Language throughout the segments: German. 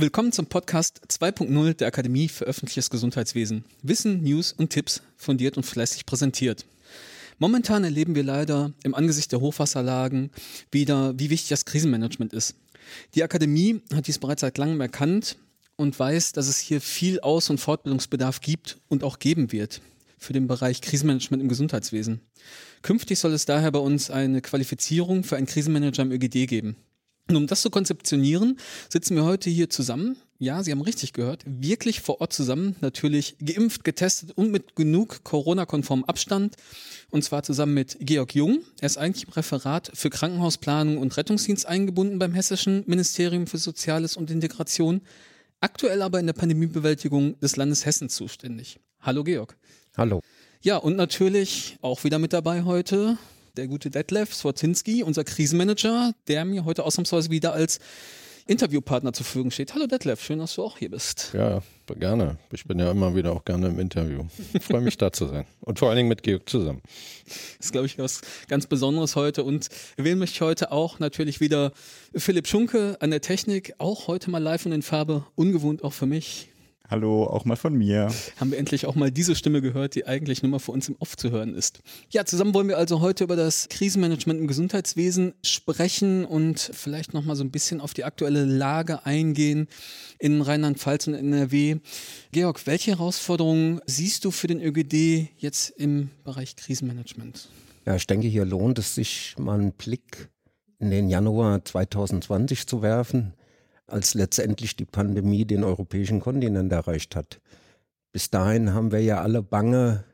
Willkommen zum Podcast 2.0 der Akademie für öffentliches Gesundheitswesen. Wissen, News und Tipps fundiert und fleißig präsentiert. Momentan erleben wir leider im Angesicht der Hochwasserlagen wieder, wie wichtig das Krisenmanagement ist. Die Akademie hat dies bereits seit langem erkannt und weiß, dass es hier viel Aus- und Fortbildungsbedarf gibt und auch geben wird für den Bereich Krisenmanagement im Gesundheitswesen. Künftig soll es daher bei uns eine Qualifizierung für einen Krisenmanager im ÖGD geben. Und um das zu konzeptionieren, sitzen wir heute hier zusammen. Ja, Sie haben richtig gehört. Wirklich vor Ort zusammen. Natürlich geimpft, getestet und mit genug Corona-konformem Abstand. Und zwar zusammen mit Georg Jung. Er ist eigentlich im Referat für Krankenhausplanung und Rettungsdienst eingebunden beim Hessischen Ministerium für Soziales und Integration. Aktuell aber in der Pandemiebewältigung des Landes Hessen zuständig. Hallo Georg. Hallo. Ja, und natürlich auch wieder mit dabei heute der gute Detlef Swartinski, unser Krisenmanager, der mir heute ausnahmsweise wieder als Interviewpartner zur Verfügung steht. Hallo Detlef, schön, dass du auch hier bist. Ja, gerne. Ich bin ja immer wieder auch gerne im Interview. Ich freue mich da zu sein. Und vor allen Dingen mit Georg zusammen. Das ist, glaube ich, was ganz Besonderes heute. Und erwähnen möchte ich heute auch natürlich wieder Philipp Schunke an der Technik. Auch heute mal live und in Farbe. Ungewohnt auch für mich. Hallo, auch mal von mir. Haben wir endlich auch mal diese Stimme gehört, die eigentlich nur mal für uns im Off zu hören ist. Ja, zusammen wollen wir also heute über das Krisenmanagement im Gesundheitswesen sprechen und vielleicht nochmal so ein bisschen auf die aktuelle Lage eingehen in Rheinland-Pfalz und NRW. Georg, welche Herausforderungen siehst du für den ÖGD jetzt im Bereich Krisenmanagement? Ja, ich denke, hier lohnt es sich mal einen Blick in den Januar 2020 zu werfen als letztendlich die Pandemie den europäischen Kontinent erreicht hat. Bis dahin haben wir ja alle bange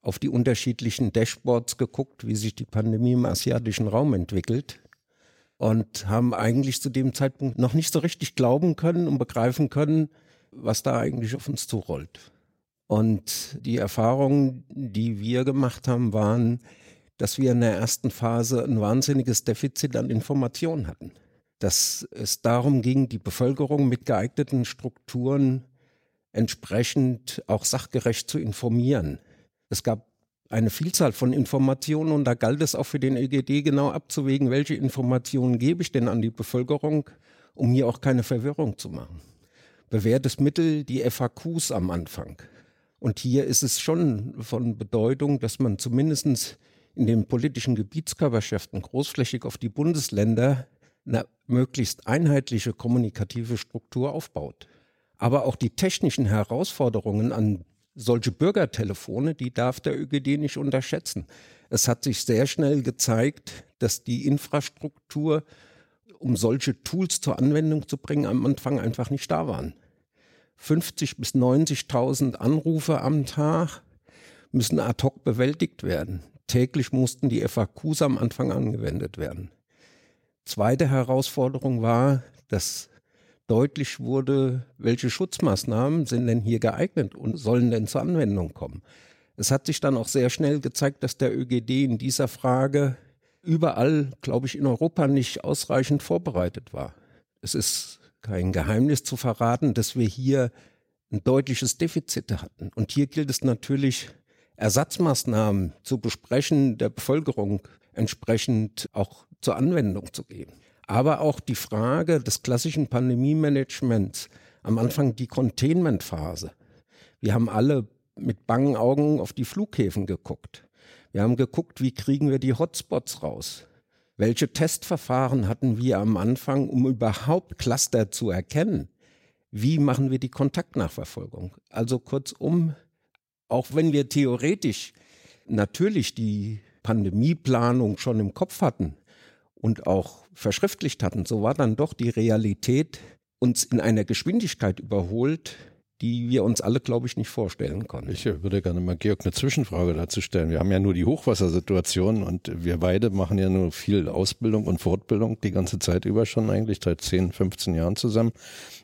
auf die unterschiedlichen Dashboards geguckt, wie sich die Pandemie im asiatischen Raum entwickelt und haben eigentlich zu dem Zeitpunkt noch nicht so richtig glauben können und begreifen können, was da eigentlich auf uns zurollt. Und die Erfahrungen, die wir gemacht haben, waren, dass wir in der ersten Phase ein wahnsinniges Defizit an Informationen hatten dass es darum ging, die Bevölkerung mit geeigneten Strukturen entsprechend auch sachgerecht zu informieren. Es gab eine Vielzahl von Informationen und da galt es auch für den EGD genau abzuwägen, welche Informationen gebe ich denn an die Bevölkerung, um hier auch keine Verwirrung zu machen. Bewährtes Mittel, die FAQs am Anfang. Und hier ist es schon von Bedeutung, dass man zumindest in den politischen Gebietskörperschaften großflächig auf die Bundesländer eine möglichst einheitliche kommunikative Struktur aufbaut. Aber auch die technischen Herausforderungen an solche Bürgertelefone, die darf der ÖGD nicht unterschätzen. Es hat sich sehr schnell gezeigt, dass die Infrastruktur, um solche Tools zur Anwendung zu bringen, am Anfang einfach nicht da waren. 50 bis 90.000 Anrufe am Tag müssen ad hoc bewältigt werden. Täglich mussten die FAQs am Anfang angewendet werden. Zweite Herausforderung war, dass deutlich wurde, welche Schutzmaßnahmen sind denn hier geeignet und sollen denn zur Anwendung kommen. Es hat sich dann auch sehr schnell gezeigt, dass der ÖGD in dieser Frage überall, glaube ich, in Europa nicht ausreichend vorbereitet war. Es ist kein Geheimnis zu verraten, dass wir hier ein deutliches Defizit hatten. Und hier gilt es natürlich, Ersatzmaßnahmen zu besprechen, der Bevölkerung entsprechend auch zur Anwendung zu gehen. Aber auch die Frage des klassischen Pandemie-Managements, am Anfang die Containment-Phase. Wir haben alle mit bangen Augen auf die Flughäfen geguckt. Wir haben geguckt, wie kriegen wir die Hotspots raus? Welche Testverfahren hatten wir am Anfang, um überhaupt Cluster zu erkennen? Wie machen wir die Kontaktnachverfolgung? Also kurzum, auch wenn wir theoretisch natürlich die Pandemieplanung schon im Kopf hatten und auch verschriftlicht hatten, so war dann doch die Realität uns in einer Geschwindigkeit überholt, die wir uns alle, glaube ich, nicht vorstellen konnten. Ich würde gerne mal Georg eine Zwischenfrage dazu stellen. Wir haben ja nur die Hochwassersituation und wir beide machen ja nur viel Ausbildung und Fortbildung die ganze Zeit über schon eigentlich, seit 10, 15 Jahren zusammen.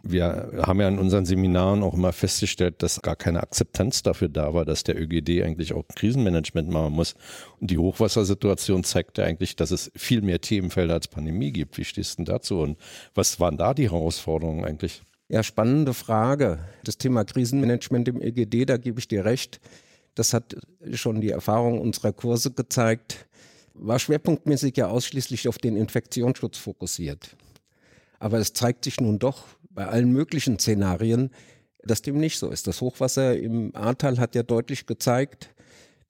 Wir haben ja in unseren Seminaren auch immer festgestellt, dass gar keine Akzeptanz dafür da war, dass der ÖGD eigentlich auch Krisenmanagement machen muss. Und die Hochwassersituation zeigt ja eigentlich, dass es viel mehr Themenfelder als Pandemie gibt. Wie stehst du denn dazu und was waren da die Herausforderungen eigentlich? Ja, spannende Frage. Das Thema Krisenmanagement im EGD, da gebe ich dir recht. Das hat schon die Erfahrung unserer Kurse gezeigt. War schwerpunktmäßig ja ausschließlich auf den Infektionsschutz fokussiert. Aber es zeigt sich nun doch, bei allen möglichen Szenarien, dass dem nicht so ist. Das Hochwasser im Ahrtal hat ja deutlich gezeigt,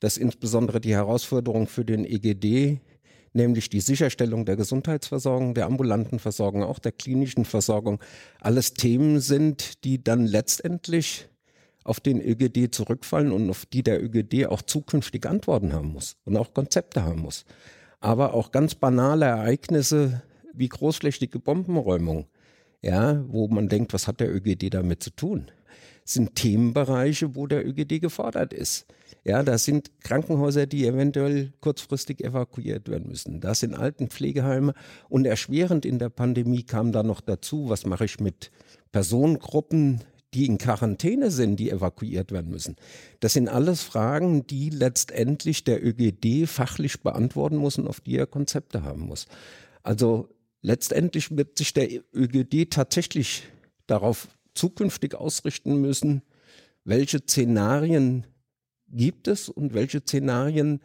dass insbesondere die Herausforderung für den EGD, nämlich die Sicherstellung der Gesundheitsversorgung, der ambulanten Versorgung, auch der klinischen Versorgung, alles Themen sind, die dann letztendlich auf den ÖGD zurückfallen und auf die der ÖGD auch zukünftig Antworten haben muss und auch Konzepte haben muss. Aber auch ganz banale Ereignisse wie großflächige Bombenräumung, ja, wo man denkt, was hat der ÖGD damit zu tun? Sind Themenbereiche, wo der ÖGD gefordert ist. Ja, da sind Krankenhäuser, die eventuell kurzfristig evakuiert werden müssen. Da sind Altenpflegeheime. Und erschwerend in der Pandemie kam da noch dazu, was mache ich mit Personengruppen, die in Quarantäne sind, die evakuiert werden müssen. Das sind alles Fragen, die letztendlich der ÖGD fachlich beantworten muss und auf die er Konzepte haben muss. Also letztendlich wird sich der ÖGD tatsächlich darauf zukünftig ausrichten müssen, welche Szenarien gibt es und welche Szenarien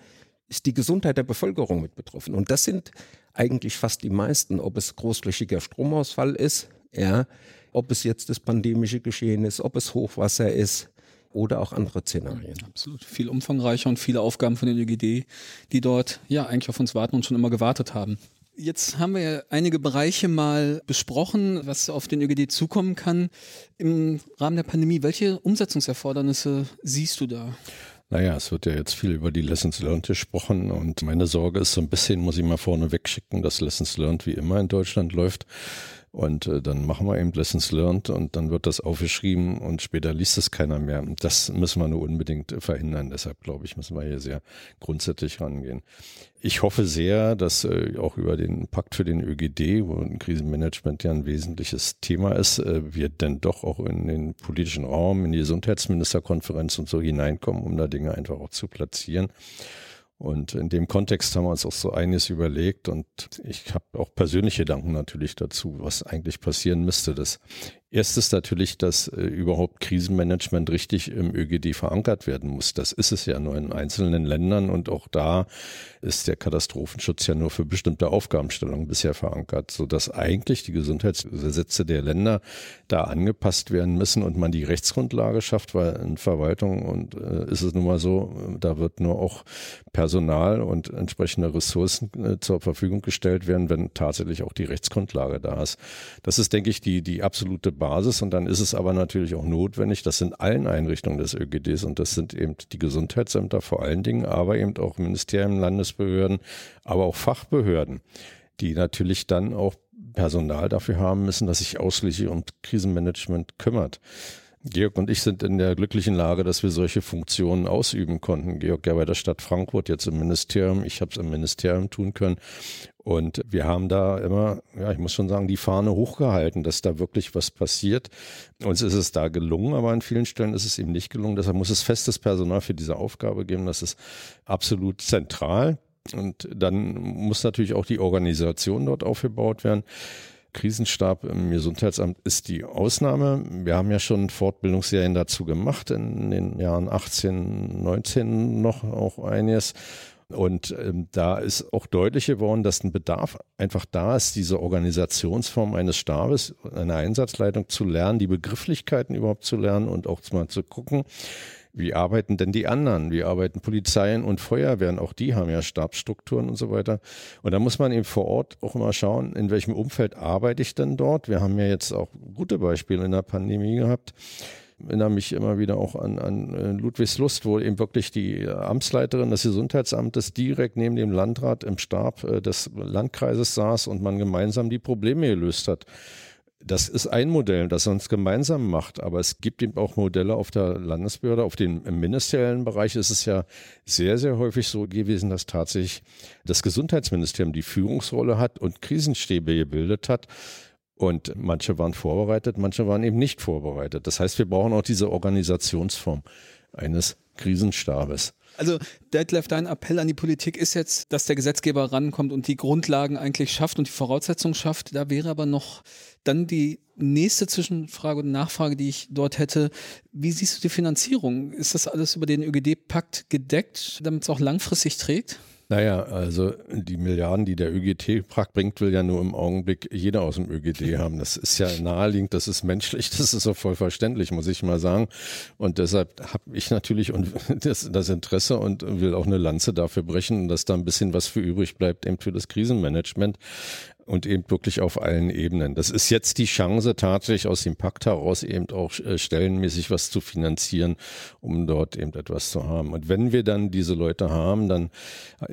ist die Gesundheit der Bevölkerung mit betroffen. Und das sind eigentlich fast die meisten, ob es großflächiger Stromausfall ist, ja, ob es jetzt das pandemische Geschehen ist, ob es Hochwasser ist oder auch andere Szenarien. Absolut. Viel umfangreicher und viele Aufgaben von den ÖGD, die dort ja eigentlich auf uns warten und schon immer gewartet haben. Jetzt haben wir ja einige Bereiche mal besprochen, was auf den ÖGD zukommen kann. Im Rahmen der Pandemie, welche Umsetzungserfordernisse siehst du da? Naja, es wird ja jetzt viel über die Lessons Learned gesprochen und meine Sorge ist so ein bisschen, muss ich mal vorne wegschicken, dass Lessons Learned wie immer in Deutschland läuft. Und äh, dann machen wir eben Lessons Learned und dann wird das aufgeschrieben und später liest es keiner mehr. Das müssen wir nur unbedingt verhindern. Deshalb glaube ich, müssen wir hier sehr grundsätzlich rangehen. Ich hoffe sehr, dass äh, auch über den Pakt für den ÖGD, wo ein Krisenmanagement ja ein wesentliches Thema ist, äh, wir denn doch auch in den politischen Raum, in die Gesundheitsministerkonferenz und so hineinkommen, um da Dinge einfach auch zu platzieren. Und in dem Kontext haben wir uns auch so einiges überlegt und ich habe auch persönliche Gedanken natürlich dazu, was eigentlich passieren müsste. Das Erstes natürlich, dass äh, überhaupt Krisenmanagement richtig im ÖGD verankert werden muss. Das ist es ja nur in einzelnen Ländern und auch da ist der Katastrophenschutz ja nur für bestimmte Aufgabenstellungen bisher verankert, so dass eigentlich die Gesundheitsgesetze der Länder da angepasst werden müssen und man die Rechtsgrundlage schafft, weil in Verwaltung und äh, ist es nun mal so, da wird nur auch Personal und entsprechende Ressourcen äh, zur Verfügung gestellt werden, wenn tatsächlich auch die Rechtsgrundlage da ist. Das ist, denke ich, die, die absolute Basis und dann ist es aber natürlich auch notwendig, das sind allen Einrichtungen des ÖGDs und das sind eben die Gesundheitsämter vor allen Dingen, aber eben auch Ministerien, Landesbehörden, aber auch Fachbehörden, die natürlich dann auch Personal dafür haben müssen, dass sich ausschließlich um Krisenmanagement kümmert. Georg und ich sind in der glücklichen Lage, dass wir solche Funktionen ausüben konnten. Georg ja bei der Stadt Frankfurt, jetzt im Ministerium. Ich habe es im Ministerium tun können. Und wir haben da immer, ja, ich muss schon sagen, die Fahne hochgehalten, dass da wirklich was passiert. Uns ist es da gelungen, aber an vielen Stellen ist es eben nicht gelungen. Deshalb muss es festes Personal für diese Aufgabe geben. Das ist absolut zentral. Und dann muss natürlich auch die Organisation dort aufgebaut werden. Krisenstab im Gesundheitsamt ist die Ausnahme. Wir haben ja schon Fortbildungsserien dazu gemacht, in den Jahren 18, 19 noch auch einiges. Und ähm, da ist auch deutlich geworden, dass ein Bedarf einfach da ist, diese Organisationsform eines Stabes, einer Einsatzleitung zu lernen, die Begrifflichkeiten überhaupt zu lernen und auch mal zu gucken, wie arbeiten denn die anderen? Wie arbeiten Polizeien und Feuerwehren? Auch die haben ja Stabsstrukturen und so weiter. Und da muss man eben vor Ort auch immer schauen, in welchem Umfeld arbeite ich denn dort? Wir haben ja jetzt auch gute Beispiele in der Pandemie gehabt. Ich erinnere mich immer wieder auch an, an äh, Ludwigslust, wo eben wirklich die Amtsleiterin des Gesundheitsamtes direkt neben dem Landrat im Stab äh, des Landkreises saß und man gemeinsam die Probleme gelöst hat. Das ist ein Modell, das uns gemeinsam macht, aber es gibt eben auch Modelle auf der Landesbehörde, auf dem ministeriellen Bereich ist es ja sehr, sehr häufig so gewesen, dass tatsächlich das Gesundheitsministerium die Führungsrolle hat und Krisenstäbe gebildet hat. Und manche waren vorbereitet, manche waren eben nicht vorbereitet. Das heißt, wir brauchen auch diese Organisationsform eines Krisenstabes. Also Detlef, dein Appell an die Politik ist jetzt, dass der Gesetzgeber rankommt und die Grundlagen eigentlich schafft und die Voraussetzungen schafft. Da wäre aber noch dann die nächste Zwischenfrage und Nachfrage, die ich dort hätte. Wie siehst du die Finanzierung? Ist das alles über den ÖGD-Pakt gedeckt, damit es auch langfristig trägt? Naja, also die Milliarden, die der ÖGT bringt, will ja nur im Augenblick jeder aus dem ÖGT haben. Das ist ja naheliegend, das ist menschlich, das ist auch voll verständlich, muss ich mal sagen. Und deshalb habe ich natürlich das, das Interesse und will auch eine Lanze dafür brechen, dass da ein bisschen was für übrig bleibt, eben für das Krisenmanagement und eben wirklich auf allen Ebenen. Das ist jetzt die Chance, tatsächlich aus dem Pakt heraus eben auch äh, stellenmäßig was zu finanzieren, um dort eben etwas zu haben. Und wenn wir dann diese Leute haben, dann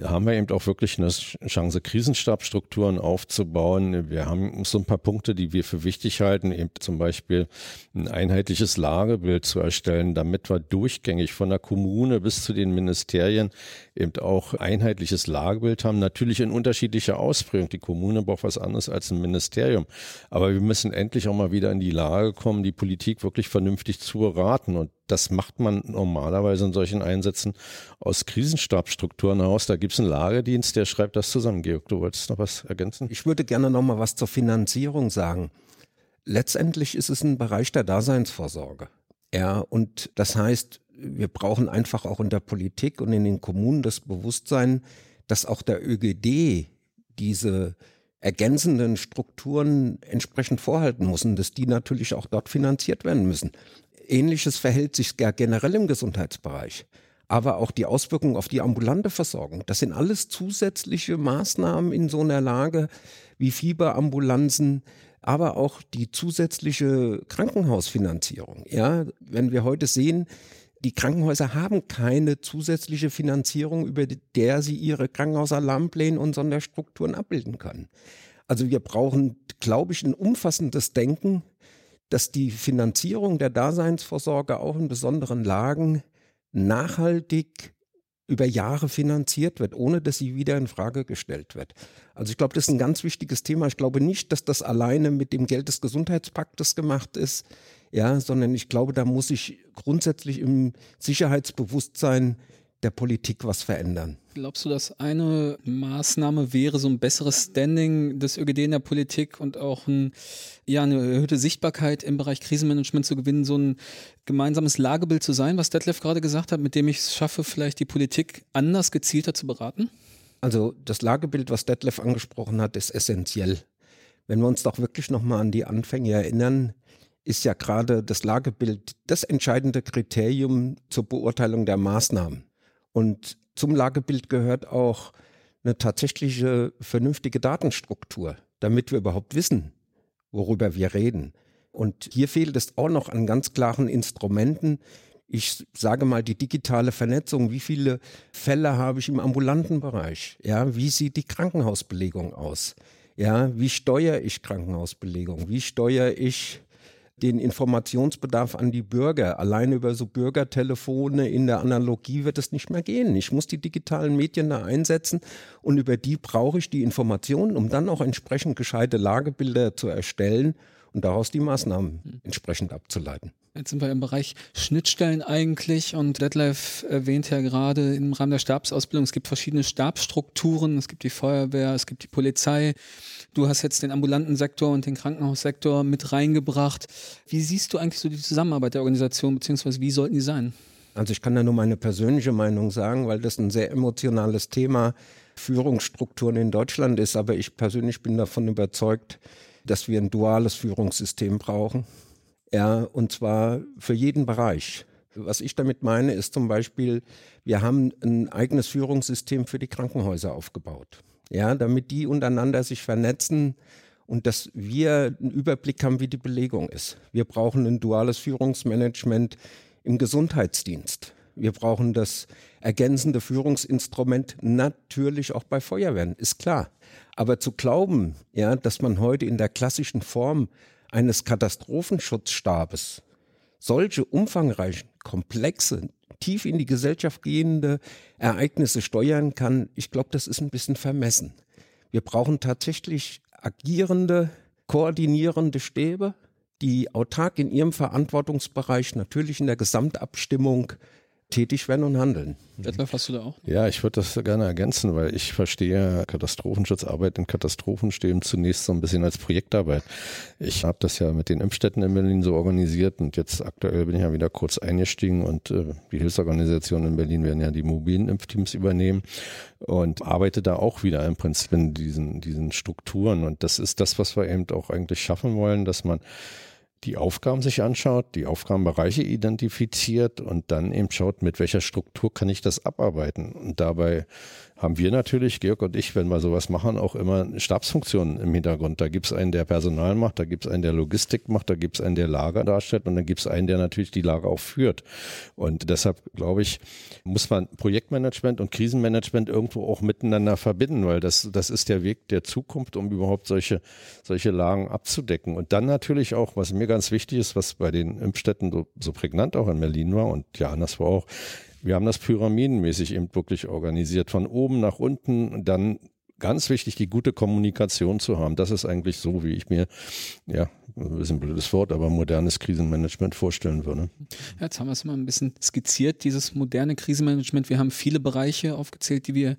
haben wir eben auch wirklich eine Chance, Krisenstabstrukturen aufzubauen. Wir haben so ein paar Punkte, die wir für wichtig halten, eben zum Beispiel ein einheitliches Lagebild zu erstellen, damit wir durchgängig von der Kommune bis zu den Ministerien eben auch einheitliches Lagebild haben. Natürlich in unterschiedlicher Ausprägung. Die Kommune braucht was anderes als ein Ministerium. Aber wir müssen endlich auch mal wieder in die Lage kommen, die Politik wirklich vernünftig zu beraten. Und das macht man normalerweise in solchen Einsätzen aus Krisenstabsstrukturen heraus. Da gibt es einen Lagedienst, der schreibt das zusammen. Georg, du wolltest noch was ergänzen? Ich würde gerne noch mal was zur Finanzierung sagen. Letztendlich ist es ein Bereich der Daseinsvorsorge. Ja, und das heißt, wir brauchen einfach auch in der Politik und in den Kommunen das Bewusstsein, dass auch der ÖGD diese ergänzenden Strukturen entsprechend vorhalten muss und dass die natürlich auch dort finanziert werden müssen. Ähnliches verhält sich generell im Gesundheitsbereich. Aber auch die Auswirkungen auf die ambulante Versorgung. Das sind alles zusätzliche Maßnahmen in so einer Lage wie Fieberambulanzen, aber auch die zusätzliche Krankenhausfinanzierung. Ja, wenn wir heute sehen, die Krankenhäuser haben keine zusätzliche Finanzierung, über der sie ihre Krankenhausalarmpläne und Sonderstrukturen abbilden können. Also wir brauchen, glaube ich, ein umfassendes Denken, dass die Finanzierung der Daseinsvorsorge auch in besonderen Lagen nachhaltig über Jahre finanziert wird, ohne dass sie wieder in Frage gestellt wird. Also ich glaube, das ist ein ganz wichtiges Thema. Ich glaube nicht, dass das alleine mit dem Geld des Gesundheitspaktes gemacht ist, ja, sondern ich glaube, da muss sich grundsätzlich im Sicherheitsbewusstsein der Politik was verändern. Glaubst du, dass eine Maßnahme wäre, so ein besseres Standing des ÖGD in der Politik und auch ein, ja, eine erhöhte Sichtbarkeit im Bereich Krisenmanagement zu gewinnen, so ein gemeinsames Lagebild zu sein, was Detlef gerade gesagt hat, mit dem ich es schaffe, vielleicht die Politik anders, gezielter zu beraten? Also das Lagebild, was Detlef angesprochen hat, ist essentiell. Wenn wir uns doch wirklich nochmal an die Anfänge erinnern, ist ja gerade das Lagebild das entscheidende Kriterium zur Beurteilung der Maßnahmen. Und zum Lagebild gehört auch eine tatsächliche vernünftige Datenstruktur, damit wir überhaupt wissen, worüber wir reden. Und hier fehlt es auch noch an ganz klaren Instrumenten. Ich sage mal die digitale Vernetzung. Wie viele Fälle habe ich im ambulanten Bereich? Ja, wie sieht die Krankenhausbelegung aus? Ja, wie steuere ich Krankenhausbelegung? Wie steuere ich den Informationsbedarf an die Bürger. Alleine über so Bürgertelefone in der Analogie wird es nicht mehr gehen. Ich muss die digitalen Medien da einsetzen und über die brauche ich die Informationen, um dann auch entsprechend gescheite Lagebilder zu erstellen und daraus die Maßnahmen entsprechend abzuleiten. Jetzt sind wir im Bereich Schnittstellen eigentlich und Detlef erwähnt ja gerade im Rahmen der Stabsausbildung, es gibt verschiedene Stabsstrukturen, es gibt die Feuerwehr, es gibt die Polizei. Du hast jetzt den ambulanten Sektor und den Krankenhaussektor mit reingebracht. Wie siehst du eigentlich so die Zusammenarbeit der Organisation, beziehungsweise wie sollten die sein? Also ich kann da nur meine persönliche Meinung sagen, weil das ein sehr emotionales Thema Führungsstrukturen in Deutschland ist, aber ich persönlich bin davon überzeugt, dass wir ein duales Führungssystem brauchen ja, und zwar für jeden Bereich. Was ich damit meine, ist zum Beispiel, wir haben ein eigenes Führungssystem für die Krankenhäuser aufgebaut. Ja, damit die untereinander sich vernetzen und dass wir einen Überblick haben, wie die Belegung ist. Wir brauchen ein duales Führungsmanagement im Gesundheitsdienst. Wir brauchen das ergänzende Führungsinstrument natürlich auch bei Feuerwehren, ist klar. Aber zu glauben, ja, dass man heute in der klassischen Form eines Katastrophenschutzstabes solche umfangreichen, komplexe, tief in die Gesellschaft gehende Ereignisse steuern kann, ich glaube, das ist ein bisschen vermessen. Wir brauchen tatsächlich agierende, koordinierende Stäbe, die autark in ihrem Verantwortungsbereich natürlich in der Gesamtabstimmung tätig werden und handeln. Detlef, hast du da auch? Ja, ich würde das gerne ergänzen, weil ich verstehe Katastrophenschutzarbeit in Katastrophenstäben zunächst so ein bisschen als Projektarbeit. Ich habe das ja mit den Impfstätten in Berlin so organisiert und jetzt aktuell bin ich ja wieder kurz eingestiegen und äh, die Hilfsorganisationen in Berlin werden ja die mobilen Impfteams übernehmen und arbeite da auch wieder im Prinzip in diesen, diesen Strukturen und das ist das, was wir eben auch eigentlich schaffen wollen, dass man die Aufgaben sich anschaut, die Aufgabenbereiche identifiziert und dann eben schaut, mit welcher Struktur kann ich das abarbeiten. Und dabei haben wir natürlich, Georg und ich, wenn wir sowas machen, auch immer Stabsfunktionen im Hintergrund. Da gibt es einen, der Personal macht, da gibt es einen, der Logistik macht, da gibt es einen, der Lager darstellt und dann gibt es einen, der natürlich die Lager auch führt. Und deshalb, glaube ich, muss man Projektmanagement und Krisenmanagement irgendwo auch miteinander verbinden, weil das, das ist der Weg der Zukunft, um überhaupt solche, solche Lagen abzudecken. Und dann natürlich auch, was mir ganz wichtig ist, was bei den Impfstätten so, so prägnant auch in Berlin war und ja, war auch, wir haben das pyramidenmäßig eben wirklich organisiert, von oben nach unten, dann ganz wichtig, die gute Kommunikation zu haben. Das ist eigentlich so, wie ich mir, ja, ein bisschen blödes Wort, aber modernes Krisenmanagement vorstellen würde. Ja, jetzt haben wir es mal ein bisschen skizziert, dieses moderne Krisenmanagement. Wir haben viele Bereiche aufgezählt, die wir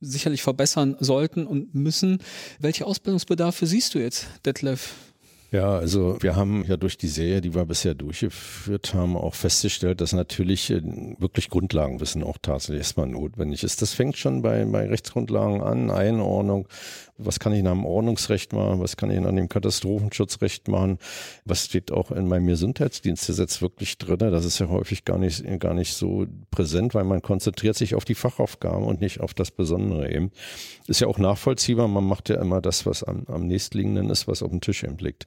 sicherlich verbessern sollten und müssen. Welche Ausbildungsbedarfe siehst du jetzt, Detlef? Ja, also wir haben ja durch die Serie, die wir bisher durchgeführt haben, auch festgestellt, dass natürlich äh, wirklich Grundlagenwissen auch tatsächlich erstmal notwendig ist. Das fängt schon bei, bei Rechtsgrundlagen an, Einordnung, was kann ich nach dem Ordnungsrecht machen, was kann ich nach dem Katastrophenschutzrecht machen, was steht auch in meinem Gesundheitsdienstgesetz wirklich drin. Das ist ja häufig gar nicht, gar nicht so präsent, weil man konzentriert sich auf die Fachaufgaben und nicht auf das Besondere eben. Ist ja auch nachvollziehbar, man macht ja immer das, was am, am nächstliegenden ist, was auf dem Tisch eben liegt.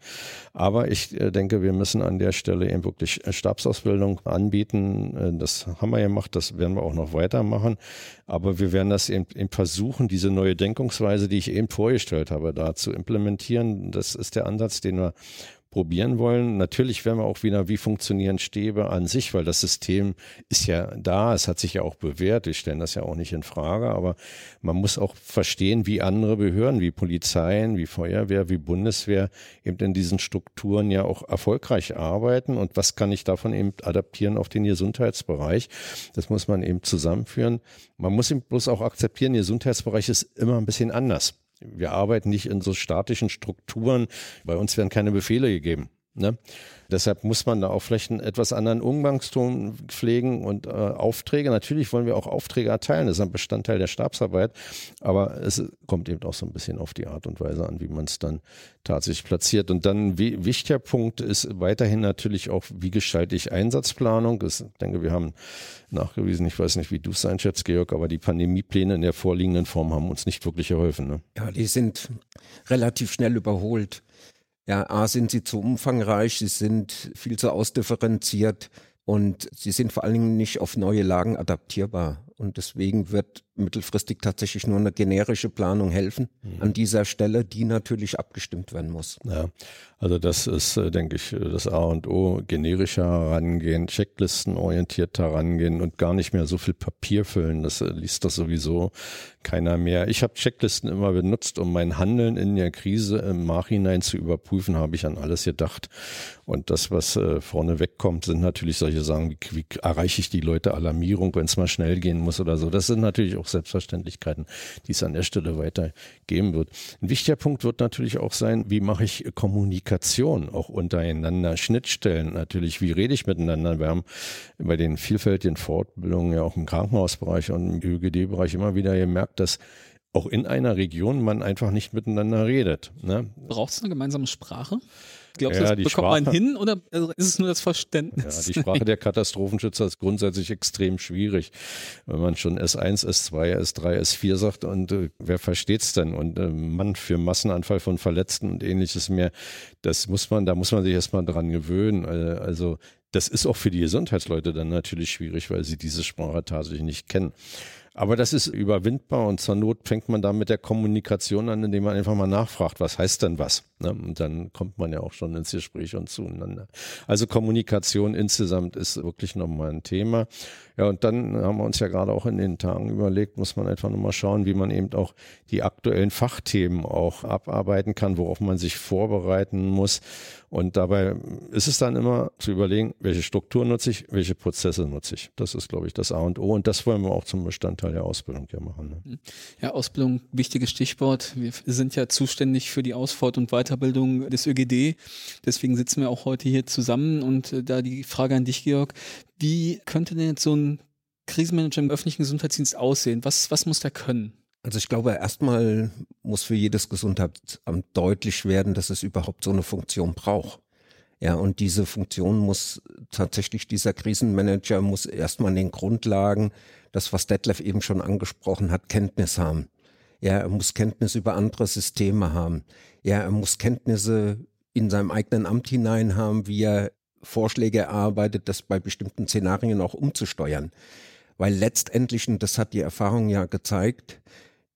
Aber ich äh, denke, wir müssen an der Stelle eben wirklich äh, Stabsausbildung anbieten. Äh, das haben wir gemacht, das werden wir auch noch weitermachen. Aber wir werden das eben, eben versuchen, diese neue Denkungsweise, die ich eben vorgestellt habe, da zu implementieren. Das ist der Ansatz, den wir probieren wollen. Natürlich werden wir auch wieder, wie funktionieren Stäbe an sich, weil das System ist ja da, es hat sich ja auch bewährt, wir stellen das ja auch nicht in Frage, aber man muss auch verstehen, wie andere Behörden, wie Polizeien, wie Feuerwehr, wie Bundeswehr eben in diesen Strukturen ja auch erfolgreich arbeiten und was kann ich davon eben adaptieren auf den Gesundheitsbereich. Das muss man eben zusammenführen. Man muss eben bloß auch akzeptieren, Gesundheitsbereich ist immer ein bisschen anders. Wir arbeiten nicht in so statischen Strukturen. Bei uns werden keine Befehle gegeben. Ne? Deshalb muss man da auch vielleicht einen etwas anderen Umgangston pflegen und äh, Aufträge. Natürlich wollen wir auch Aufträge erteilen, das ist ein Bestandteil der Stabsarbeit, aber es kommt eben auch so ein bisschen auf die Art und Weise an, wie man es dann tatsächlich platziert. Und dann ein wichtiger Punkt ist weiterhin natürlich auch, wie gestalte ich Einsatzplanung. Das, ich denke, wir haben nachgewiesen, ich weiß nicht, wie du es einschätzt, Georg, aber die Pandemiepläne in der vorliegenden Form haben uns nicht wirklich geholfen. Ne? Ja, die sind relativ schnell überholt. Ja, A sind sie zu umfangreich, sie sind viel zu ausdifferenziert und sie sind vor allen Dingen nicht auf neue Lagen adaptierbar. Und deswegen wird mittelfristig tatsächlich nur eine generische Planung helfen mhm. an dieser Stelle, die natürlich abgestimmt werden muss. Ja, also das ist, äh, denke ich, das A und O, generischer herangehen, checklistenorientiert herangehen und gar nicht mehr so viel Papier füllen. Das äh, liest das sowieso keiner mehr. Ich habe Checklisten immer benutzt, um mein Handeln in der Krise im Nachhinein zu überprüfen, habe ich an alles gedacht. Und das, was äh, vorne wegkommt, sind natürlich solche Sachen, wie, wie erreiche ich die Leute Alarmierung, wenn es mal schnell gehen muss oder so. Das sind natürlich auch Selbstverständlichkeiten, die es an der Stelle weitergeben wird. Ein wichtiger Punkt wird natürlich auch sein, wie mache ich Kommunikation auch untereinander, Schnittstellen natürlich, wie rede ich miteinander. Wir haben bei den vielfältigen Fortbildungen ja auch im Krankenhausbereich und im ÖGD-Bereich immer wieder gemerkt, dass auch in einer Region man einfach nicht miteinander redet. Ne? Braucht es eine gemeinsame Sprache? Glaubst du, ja, das bekommt Sprache, man hin oder ist es nur das Verständnis? Ja, die Sprache der Katastrophenschützer ist grundsätzlich extrem schwierig. Wenn man schon S1, S2, S3, S4 sagt und äh, wer versteht's denn? Und äh, Mann für Massenanfall von Verletzten und ähnliches mehr, das muss man, da muss man sich erstmal dran gewöhnen. Äh, also das ist auch für die Gesundheitsleute dann natürlich schwierig, weil sie diese Sprache tatsächlich nicht kennen. Aber das ist überwindbar und zur Not fängt man da mit der Kommunikation an, indem man einfach mal nachfragt, was heißt denn was? Ne? Und dann kommt man ja auch schon ins Gespräch und zueinander. Also Kommunikation insgesamt ist wirklich nochmal ein Thema. Ja, und dann haben wir uns ja gerade auch in den Tagen überlegt, muss man einfach nochmal schauen, wie man eben auch die aktuellen Fachthemen auch abarbeiten kann, worauf man sich vorbereiten muss. Und dabei ist es dann immer zu überlegen, welche Struktur nutze ich, welche Prozesse nutze ich. Das ist, glaube ich, das A und O. Und das wollen wir auch zum Bestandteil der Ausbildung ja machen. Ne? Ja, Ausbildung, wichtiges Stichwort. Wir sind ja zuständig für die Ausfahrt und Weiterbildung des ÖGD. Deswegen sitzen wir auch heute hier zusammen. Und äh, da die Frage an dich, Georg, wie könnte denn jetzt so ein Krisenmanager im öffentlichen Gesundheitsdienst aussehen? Was, was muss der können? Also ich glaube, erstmal muss für jedes Gesundheitsamt deutlich werden, dass es überhaupt so eine Funktion braucht. Ja, und diese Funktion muss tatsächlich, dieser Krisenmanager muss erstmal in den Grundlagen, das was Detlef eben schon angesprochen hat, Kenntnis haben. Ja, er muss Kenntnis über andere Systeme haben. Ja, er muss Kenntnisse in seinem eigenen Amt hinein haben, wie er Vorschläge erarbeitet, das bei bestimmten Szenarien auch umzusteuern. Weil letztendlich, und das hat die Erfahrung ja gezeigt,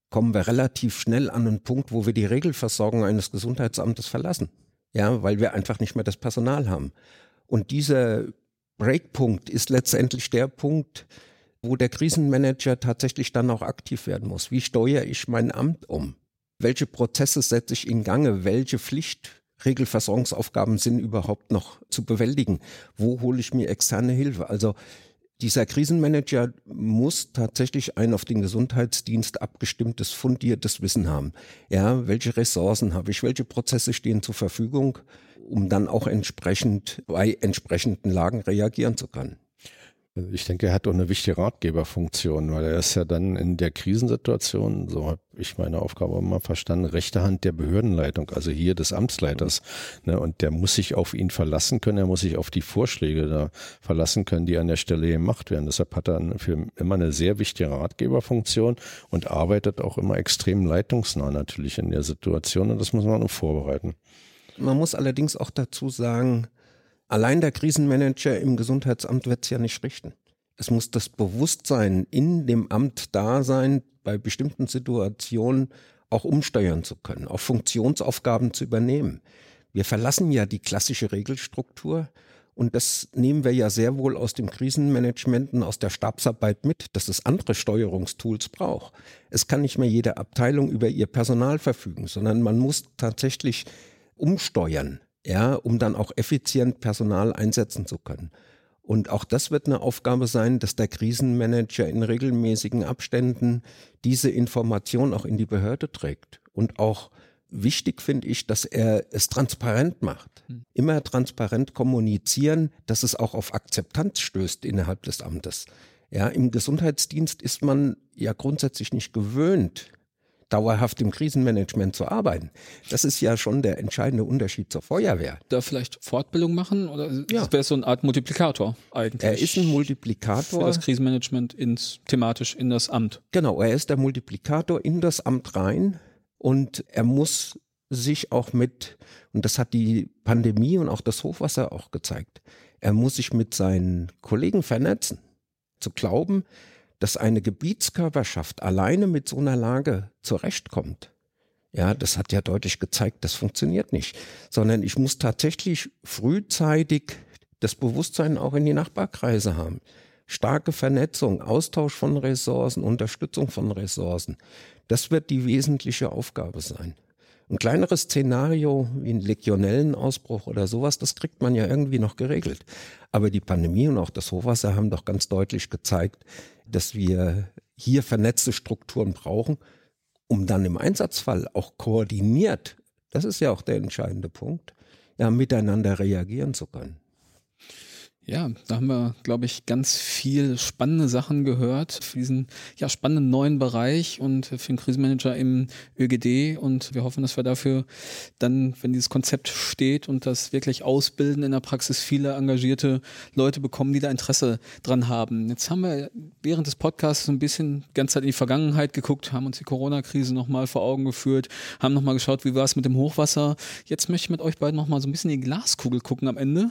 kommen wir relativ schnell an einen Punkt, wo wir die Regelversorgung eines Gesundheitsamtes verlassen. Ja, weil wir einfach nicht mehr das Personal haben. Und dieser Breakpunkt ist letztendlich der Punkt, wo der Krisenmanager tatsächlich dann auch aktiv werden muss. Wie steuere ich mein Amt um? Welche Prozesse setze ich in Gange? Welche Pflichtregelversorgungsaufgaben sind überhaupt noch zu bewältigen? Wo hole ich mir externe Hilfe? Also dieser Krisenmanager muss tatsächlich ein auf den Gesundheitsdienst abgestimmtes, fundiertes Wissen haben. Ja, welche Ressourcen habe ich? Welche Prozesse stehen zur Verfügung, um dann auch entsprechend bei entsprechenden Lagen reagieren zu können? Ich denke, er hat auch eine wichtige Ratgeberfunktion, weil er ist ja dann in der Krisensituation, so habe ich meine Aufgabe immer verstanden, rechte Hand der Behördenleitung, also hier des Amtsleiters. Ne, und der muss sich auf ihn verlassen können, er muss sich auf die Vorschläge da verlassen können, die an der Stelle gemacht werden. Deshalb hat er für immer eine sehr wichtige Ratgeberfunktion und arbeitet auch immer extrem leitungsnah natürlich in der Situation und das muss man auch vorbereiten. Man muss allerdings auch dazu sagen, Allein der Krisenmanager im Gesundheitsamt wird es ja nicht richten. Es muss das Bewusstsein in dem Amt da sein, bei bestimmten Situationen auch umsteuern zu können, auch Funktionsaufgaben zu übernehmen. Wir verlassen ja die klassische Regelstruktur und das nehmen wir ja sehr wohl aus dem Krisenmanagement und aus der Stabsarbeit mit, dass es andere Steuerungstools braucht. Es kann nicht mehr jede Abteilung über ihr Personal verfügen, sondern man muss tatsächlich umsteuern ja, um dann auch effizient Personal einsetzen zu können. Und auch das wird eine Aufgabe sein, dass der Krisenmanager in regelmäßigen Abständen diese Information auch in die Behörde trägt. Und auch wichtig finde ich, dass er es transparent macht. Hm. Immer transparent kommunizieren, dass es auch auf Akzeptanz stößt innerhalb des Amtes. Ja, im Gesundheitsdienst ist man ja grundsätzlich nicht gewöhnt, dauerhaft im Krisenmanagement zu arbeiten. Das ist ja schon der entscheidende Unterschied zur Feuerwehr. Da vielleicht Fortbildung machen oder ja. das wäre so eine Art Multiplikator eigentlich? Er ist ein Multiplikator. Für das Krisenmanagement ins, thematisch in das Amt. Genau, er ist der Multiplikator in das Amt rein und er muss sich auch mit, und das hat die Pandemie und auch das Hochwasser auch gezeigt, er muss sich mit seinen Kollegen vernetzen. Zu glauben, dass eine Gebietskörperschaft alleine mit so einer Lage zurechtkommt, ja, das hat ja deutlich gezeigt, das funktioniert nicht, sondern ich muss tatsächlich frühzeitig das Bewusstsein auch in die Nachbarkreise haben. Starke Vernetzung, Austausch von Ressourcen, Unterstützung von Ressourcen. Das wird die wesentliche Aufgabe sein. Ein kleineres Szenario wie ein Legionellenausbruch oder sowas, das kriegt man ja irgendwie noch geregelt. Aber die Pandemie und auch das Hochwasser haben doch ganz deutlich gezeigt, dass wir hier vernetzte Strukturen brauchen, um dann im Einsatzfall auch koordiniert, das ist ja auch der entscheidende Punkt, ja, miteinander reagieren zu können. Ja, da haben wir, glaube ich, ganz viel spannende Sachen gehört für diesen ja, spannenden neuen Bereich und für den Krisenmanager im ÖGD. Und wir hoffen, dass wir dafür dann, wenn dieses Konzept steht und das wirklich ausbilden in der Praxis, viele engagierte Leute bekommen, die da Interesse dran haben. Jetzt haben wir während des Podcasts so ein bisschen die ganze Zeit in die Vergangenheit geguckt, haben uns die Corona-Krise nochmal vor Augen geführt, haben nochmal geschaut, wie war es mit dem Hochwasser. Jetzt möchte ich mit euch beiden nochmal so ein bisschen in die Glaskugel gucken am Ende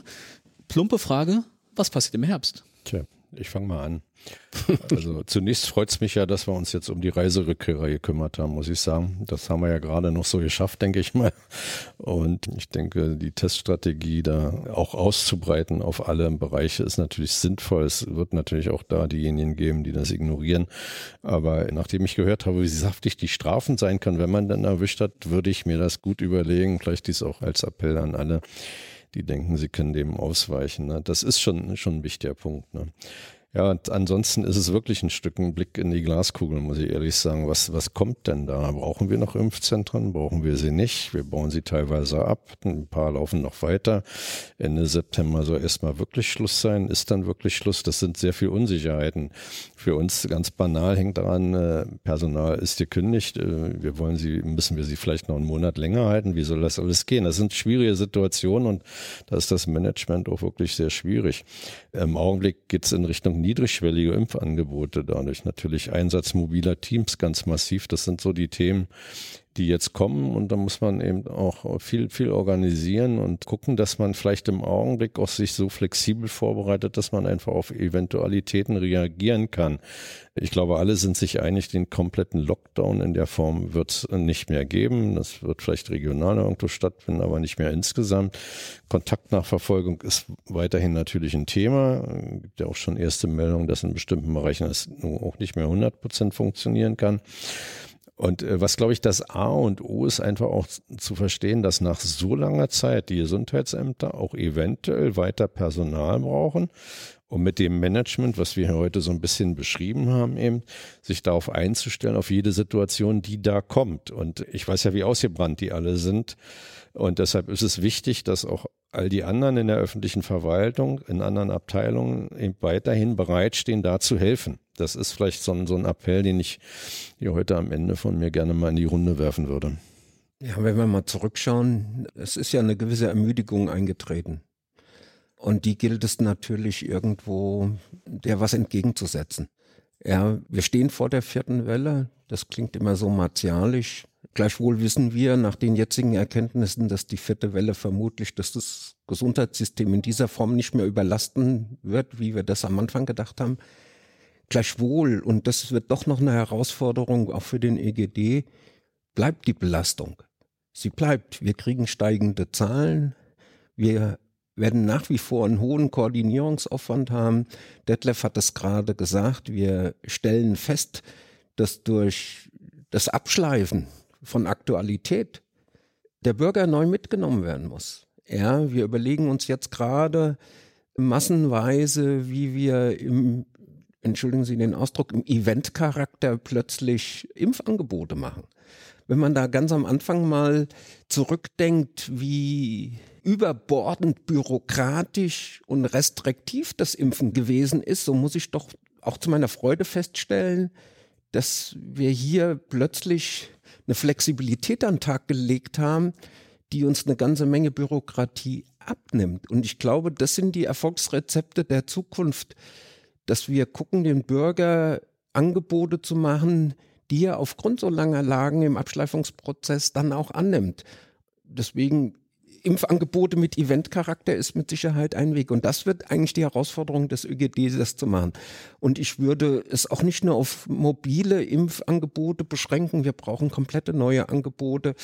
plumpe Frage, was passiert im Herbst? Tja, Ich fange mal an. Also zunächst freut es mich ja, dass wir uns jetzt um die Reiserückkehrer gekümmert haben, muss ich sagen. Das haben wir ja gerade noch so geschafft, denke ich mal. Und ich denke, die Teststrategie da auch auszubreiten auf alle Bereiche ist natürlich sinnvoll. Es wird natürlich auch da diejenigen geben, die das ignorieren. Aber nachdem ich gehört habe, wie saftig die Strafen sein kann, wenn man dann erwischt hat, würde ich mir das gut überlegen. Vielleicht dies auch als Appell an alle die denken, sie können dem ausweichen. Ne? Das ist schon, schon ein wichtiger Punkt. Ne? Ja, und ansonsten ist es wirklich ein Stück ein Blick in die Glaskugel, muss ich ehrlich sagen. Was, was kommt denn da? Brauchen wir noch Impfzentren? Brauchen wir sie nicht? Wir bauen sie teilweise ab. Ein paar laufen noch weiter. Ende September soll erstmal wirklich Schluss sein. Ist dann wirklich Schluss? Das sind sehr viele Unsicherheiten. Für uns ganz banal hängt daran, äh, Personal ist gekündigt. Äh, wir wollen sie, müssen wir sie vielleicht noch einen Monat länger halten? Wie soll das alles gehen? Das sind schwierige Situationen und da ist das Management auch wirklich sehr schwierig. Im Augenblick geht es in Richtung niedrigschwellige Impfangebote, dadurch natürlich Einsatz mobiler Teams ganz massiv. Das sind so die Themen, die jetzt kommen und da muss man eben auch viel, viel organisieren und gucken, dass man vielleicht im Augenblick auch sich so flexibel vorbereitet, dass man einfach auf Eventualitäten reagieren kann. Ich glaube, alle sind sich einig, den kompletten Lockdown in der Form wird es nicht mehr geben. Das wird vielleicht regional irgendwo stattfinden, aber nicht mehr insgesamt. Kontaktnachverfolgung ist weiterhin natürlich ein Thema. Es gibt ja auch schon erste Meldungen, dass in bestimmten Bereichen es auch nicht mehr 100 Prozent funktionieren kann. Und äh, was, glaube ich, das A und O ist einfach auch zu verstehen, dass nach so langer Zeit die Gesundheitsämter auch eventuell weiter Personal brauchen, um mit dem Management, was wir heute so ein bisschen beschrieben haben, eben sich darauf einzustellen, auf jede Situation, die da kommt. Und ich weiß ja, wie ausgebrannt die alle sind. Und deshalb ist es wichtig, dass auch all die anderen in der öffentlichen Verwaltung, in anderen Abteilungen eben weiterhin bereitstehen, da zu helfen. Das ist vielleicht so ein, so ein Appell, den ich hier heute am Ende von mir gerne mal in die Runde werfen würde. Ja, wenn wir mal zurückschauen, es ist ja eine gewisse Ermüdigung eingetreten. Und die gilt es natürlich irgendwo der was entgegenzusetzen. Ja, wir stehen vor der vierten Welle. Das klingt immer so martialisch. Gleichwohl wissen wir nach den jetzigen Erkenntnissen, dass die vierte Welle vermutlich, dass das Gesundheitssystem in dieser Form nicht mehr überlasten wird, wie wir das am Anfang gedacht haben. Gleichwohl, und das wird doch noch eine Herausforderung auch für den EGD, bleibt die Belastung. Sie bleibt. Wir kriegen steigende Zahlen. Wir werden nach wie vor einen hohen Koordinierungsaufwand haben. Detlef hat es gerade gesagt. Wir stellen fest, dass durch das Abschleifen von Aktualität der Bürger neu mitgenommen werden muss. Ja, wir überlegen uns jetzt gerade massenweise, wie wir im entschuldigen Sie den Ausdruck, im Eventcharakter plötzlich Impfangebote machen. Wenn man da ganz am Anfang mal zurückdenkt, wie überbordend bürokratisch und restriktiv das Impfen gewesen ist, so muss ich doch auch zu meiner Freude feststellen, dass wir hier plötzlich eine Flexibilität an den Tag gelegt haben, die uns eine ganze Menge Bürokratie abnimmt. Und ich glaube, das sind die Erfolgsrezepte der Zukunft, dass wir gucken, den Bürger Angebote zu machen, die er aufgrund so langer Lagen im Abschleifungsprozess dann auch annimmt. Deswegen Impfangebote mit Eventcharakter ist mit Sicherheit ein Weg. Und das wird eigentlich die Herausforderung des ÖGD, das zu machen. Und ich würde es auch nicht nur auf mobile Impfangebote beschränken. Wir brauchen komplette neue Angebote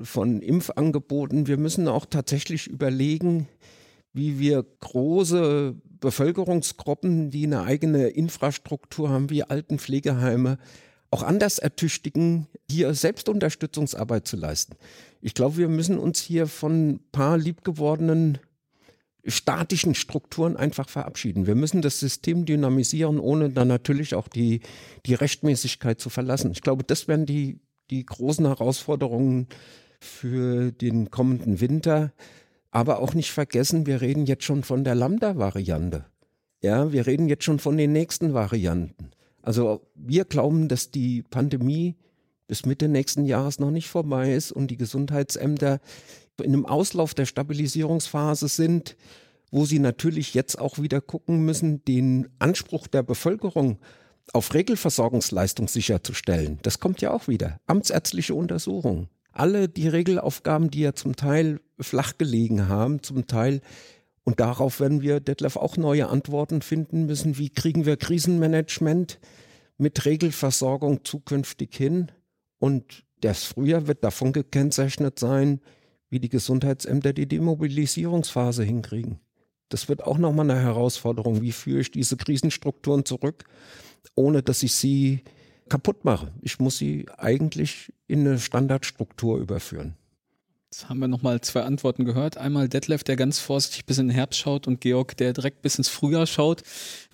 von Impfangeboten. Wir müssen auch tatsächlich überlegen, wie wir große Bevölkerungsgruppen, die eine eigene Infrastruktur haben, wie Altenpflegeheime, auch anders ertüchtigen, hier Selbstunterstützungsarbeit zu leisten. Ich glaube, wir müssen uns hier von ein paar liebgewordenen statischen Strukturen einfach verabschieden. Wir müssen das System dynamisieren, ohne dann natürlich auch die, die Rechtmäßigkeit zu verlassen. Ich glaube, das werden die, die großen Herausforderungen für den kommenden Winter. Aber auch nicht vergessen, wir reden jetzt schon von der Lambda-Variante. Ja, wir reden jetzt schon von den nächsten Varianten. Also wir glauben, dass die Pandemie bis Mitte nächsten Jahres noch nicht vorbei ist und die Gesundheitsämter in einem Auslauf der Stabilisierungsphase sind, wo sie natürlich jetzt auch wieder gucken müssen, den Anspruch der Bevölkerung auf Regelversorgungsleistung sicherzustellen. Das kommt ja auch wieder. Amtsärztliche Untersuchungen alle die Regelaufgaben, die ja zum Teil flach gelegen haben, zum Teil Und darauf werden wir, Detlef, auch neue Antworten finden müssen. Wie kriegen wir Krisenmanagement mit Regelversorgung zukünftig hin? Und das Frühjahr wird davon gekennzeichnet sein, wie die Gesundheitsämter die Demobilisierungsphase hinkriegen. Das wird auch nochmal eine Herausforderung. Wie führe ich diese Krisenstrukturen zurück, ohne dass ich sie kaputt mache? Ich muss sie eigentlich in eine Standardstruktur überführen. Jetzt haben wir nochmal zwei Antworten gehört. Einmal Detlef, der ganz vorsichtig bis in den Herbst schaut und Georg, der direkt bis ins Frühjahr schaut,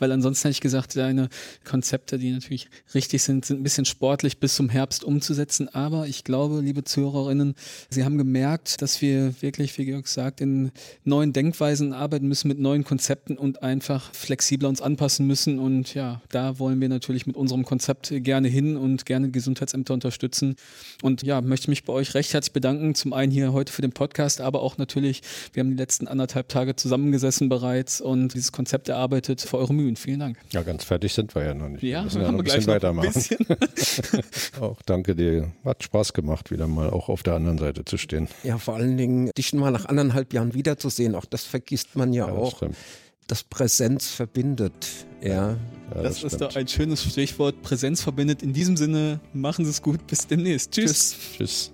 weil ansonsten hätte ich gesagt, deine Konzepte, die natürlich richtig sind, sind ein bisschen sportlich bis zum Herbst umzusetzen. Aber ich glaube, liebe Zuhörerinnen, Sie haben gemerkt, dass wir wirklich, wie Georg sagt, in neuen Denkweisen arbeiten müssen mit neuen Konzepten und einfach flexibler uns anpassen müssen. Und ja, da wollen wir natürlich mit unserem Konzept gerne hin und gerne Gesundheitsämter unterstützen. Und ja, möchte mich bei euch recht herzlich bedanken. Zum einen hier heute für den Podcast, aber auch natürlich, wir haben die letzten anderthalb Tage zusammengesessen bereits und dieses Konzept erarbeitet für eure Mühen. Vielen Dank. Ja, ganz fertig sind wir ja noch nicht. Ja, wir müssen haben ja noch wir ein gleich bisschen noch ein weitermachen. bisschen. auch danke dir. Hat Spaß gemacht, wieder mal auch auf der anderen Seite zu stehen. Ja, vor allen Dingen, dich mal nach anderthalb Jahren wiederzusehen, auch das vergisst man ja, Ja, das auch. stimmt. Das Präsenz verbindet. Ja, Ja, Das, ist stimmt. doch ein schönes Stichwort. Präsenz verbindet. In diesem Sinne, machen Sie es gut. Bis demnächst. Tschüss. Tschüss.